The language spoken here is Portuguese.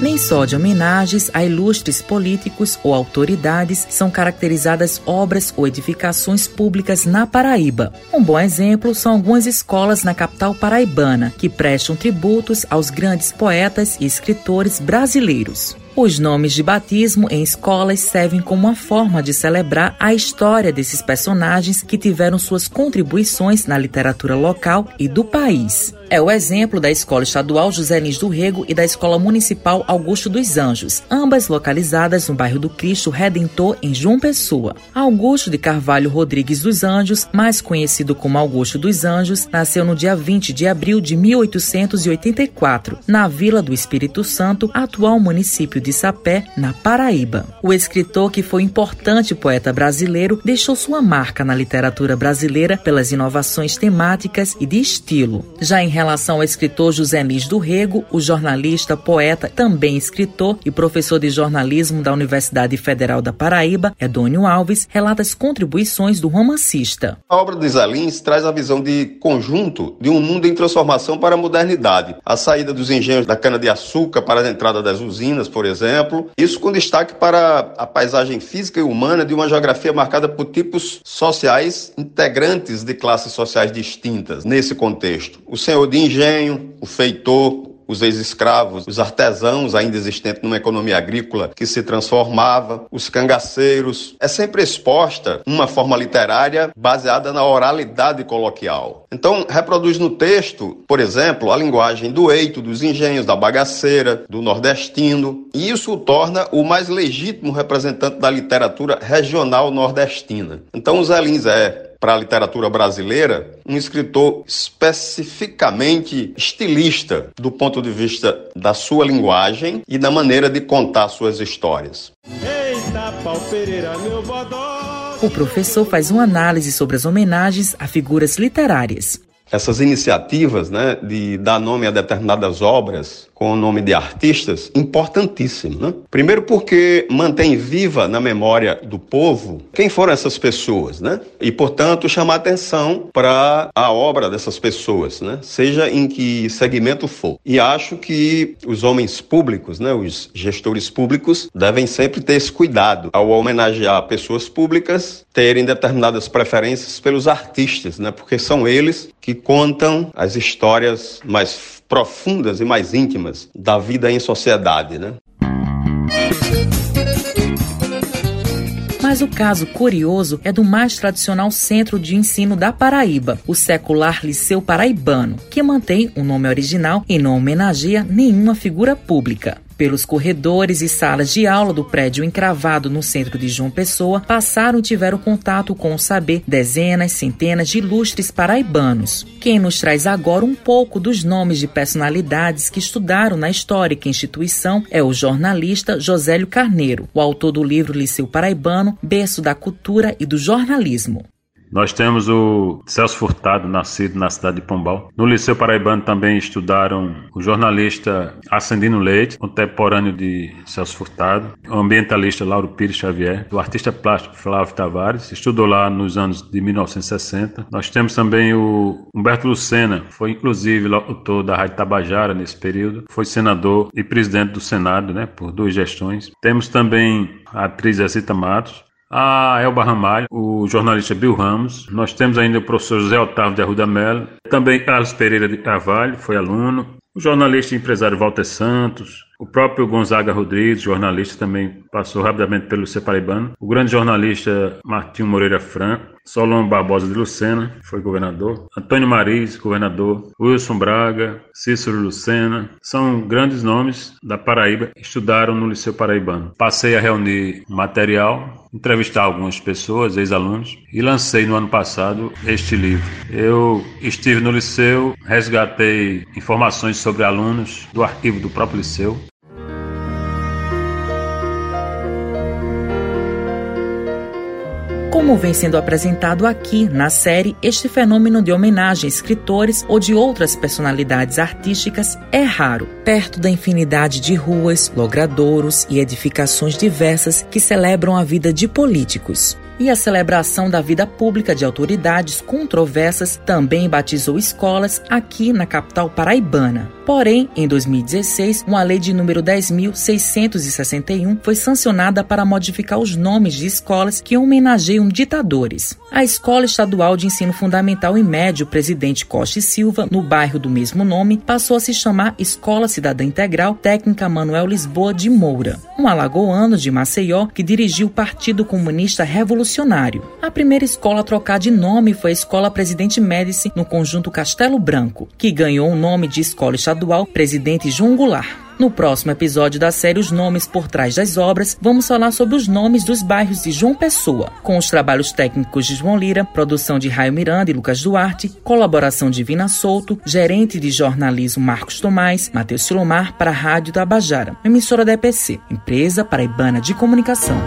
Nem só de homenagens a ilustres políticos ou autoridades são caracterizadas obras ou edificações públicas na Paraíba. Um bom exemplo são algumas escolas na capital paraibana que prestam tributos aos grandes poetas e escritores brasileiros. Os nomes de batismo em escolas servem como uma forma de celebrar a história desses personagens que tiveram suas contribuições na literatura local e do país. É o exemplo da Escola Estadual José Lins do Rego e da Escola Municipal Augusto dos Anjos, ambas localizadas no bairro do Cristo Redentor, em João Pessoa. Augusto de Carvalho Rodrigues dos Anjos, mais conhecido como Augusto dos Anjos, nasceu no dia 20 de abril de 1884, na Vila do Espírito Santo, atual município de Sapé, na Paraíba. O escritor, que foi importante poeta brasileiro, deixou sua marca na literatura brasileira pelas inovações temáticas e de estilo. Já em relação ao escritor José Nis do Rego, o jornalista, poeta, também escritor e professor de jornalismo da Universidade Federal da Paraíba, Edônio Alves, relata as contribuições do romancista. A obra de Zé Lins traz a visão de conjunto de um mundo em transformação para a modernidade. A saída dos engenhos da cana-de-açúcar para a entrada das usinas, por exemplo. Isso com destaque para a paisagem física e humana de uma geografia marcada por tipos sociais integrantes de classes sociais distintas. Nesse contexto, o senhor de engenho, o feitor, os ex-escravos, os artesãos ainda existentes numa economia agrícola que se transformava, os cangaceiros. É sempre exposta uma forma literária baseada na oralidade coloquial. Então, reproduz no texto, por exemplo, a linguagem do eito, dos engenhos, da bagaceira, do nordestino, e isso o torna o mais legítimo representante da literatura regional nordestina. Então, o Zé Lins é para a literatura brasileira, um escritor especificamente estilista do ponto de vista da sua linguagem e da maneira de contar suas histórias. Eita, pau Pereira, meu bodó. O professor faz uma análise sobre as homenagens a figuras literárias. Essas iniciativas né, de dar nome a determinadas obras com o nome de artistas, importantíssimo. Né? Primeiro porque mantém viva na memória do povo quem foram essas pessoas, né? E, portanto, chamar atenção para a obra dessas pessoas, né? Seja em que segmento for. E acho que os homens públicos, né, os gestores públicos, devem sempre ter esse cuidado ao homenagear pessoas públicas, terem determinadas preferências pelos artistas, né? Porque são eles que contam as histórias mais profundas e mais íntimas da vida em sociedade, né? Mas o caso curioso é do mais tradicional centro de ensino da Paraíba, o secular Liceu Paraibano, que mantém o nome original e não homenageia nenhuma figura pública. Pelos corredores e salas de aula do prédio encravado no centro de João Pessoa, passaram e tiveram contato com o saber dezenas, centenas de ilustres paraibanos. Quem nos traz agora um pouco dos nomes de personalidades que estudaram na histórica instituição é o jornalista Josélio Carneiro, o autor do livro Liceu Paraibano, berço da cultura e do jornalismo. Nós temos o Celso Furtado, nascido na cidade de Pombal. No Liceu Paraibano também estudaram o jornalista Ascendino Leite, contemporâneo de Celso Furtado, o ambientalista Lauro Pires Xavier, o artista plástico Flávio Tavares, estudou lá nos anos de 1960. Nós temos também o Humberto Lucena, foi inclusive locutor da Rádio Tabajara nesse período, foi senador e presidente do Senado, né, por duas gestões. Temos também a atriz Zezita Matos, a Elba Ramalho, o jornalista Bill Ramos. Nós temos ainda o professor José Otávio de Arruda Mello, também Carlos Pereira de Carvalho, foi aluno, o jornalista e empresário Walter Santos, o próprio Gonzaga Rodrigues, jornalista, também passou rapidamente pelo Separaibano. O grande jornalista Martinho Moreira Fran, Solon Barbosa de Lucena, foi governador. Antônio Mariz, governador. Wilson Braga, Cícero Lucena. São grandes nomes da Paraíba estudaram no Liceu Paraibano. Passei a reunir material, entrevistar algumas pessoas, ex-alunos, e lancei no ano passado este livro. Eu estive no Liceu, resgatei informações sobre alunos do arquivo do próprio Liceu, Como vem sendo apresentado aqui na série, este fenômeno de homenagem a escritores ou de outras personalidades artísticas é raro, perto da infinidade de ruas, logradouros e edificações diversas que celebram a vida de políticos e a celebração da vida pública de autoridades controversas também batizou escolas aqui na capital paraibana. Porém, em 2016, uma lei de número 10.661 foi sancionada para modificar os nomes de escolas que homenageiam ditadores. A Escola Estadual de Ensino Fundamental e Médio Presidente Costa e Silva, no bairro do mesmo nome, passou a se chamar Escola Cidadã Integral Técnica Manuel Lisboa de Moura, um alagoano de Maceió que dirigiu o Partido Comunista Revolucionário. A primeira escola a trocar de nome foi a Escola Presidente Médici, no conjunto Castelo Branco, que ganhou o nome de Escola Estadual Presidente João Goulart. No próximo episódio da série Os Nomes por Trás das Obras, vamos falar sobre os nomes dos bairros de João Pessoa, com os trabalhos técnicos de João Lira, produção de Raio Miranda e Lucas Duarte, colaboração de Vina Souto, gerente de jornalismo Marcos Tomás, Matheus Silomar para a Rádio Tabajara, emissora da EPC, Empresa Paraibana de Comunicação.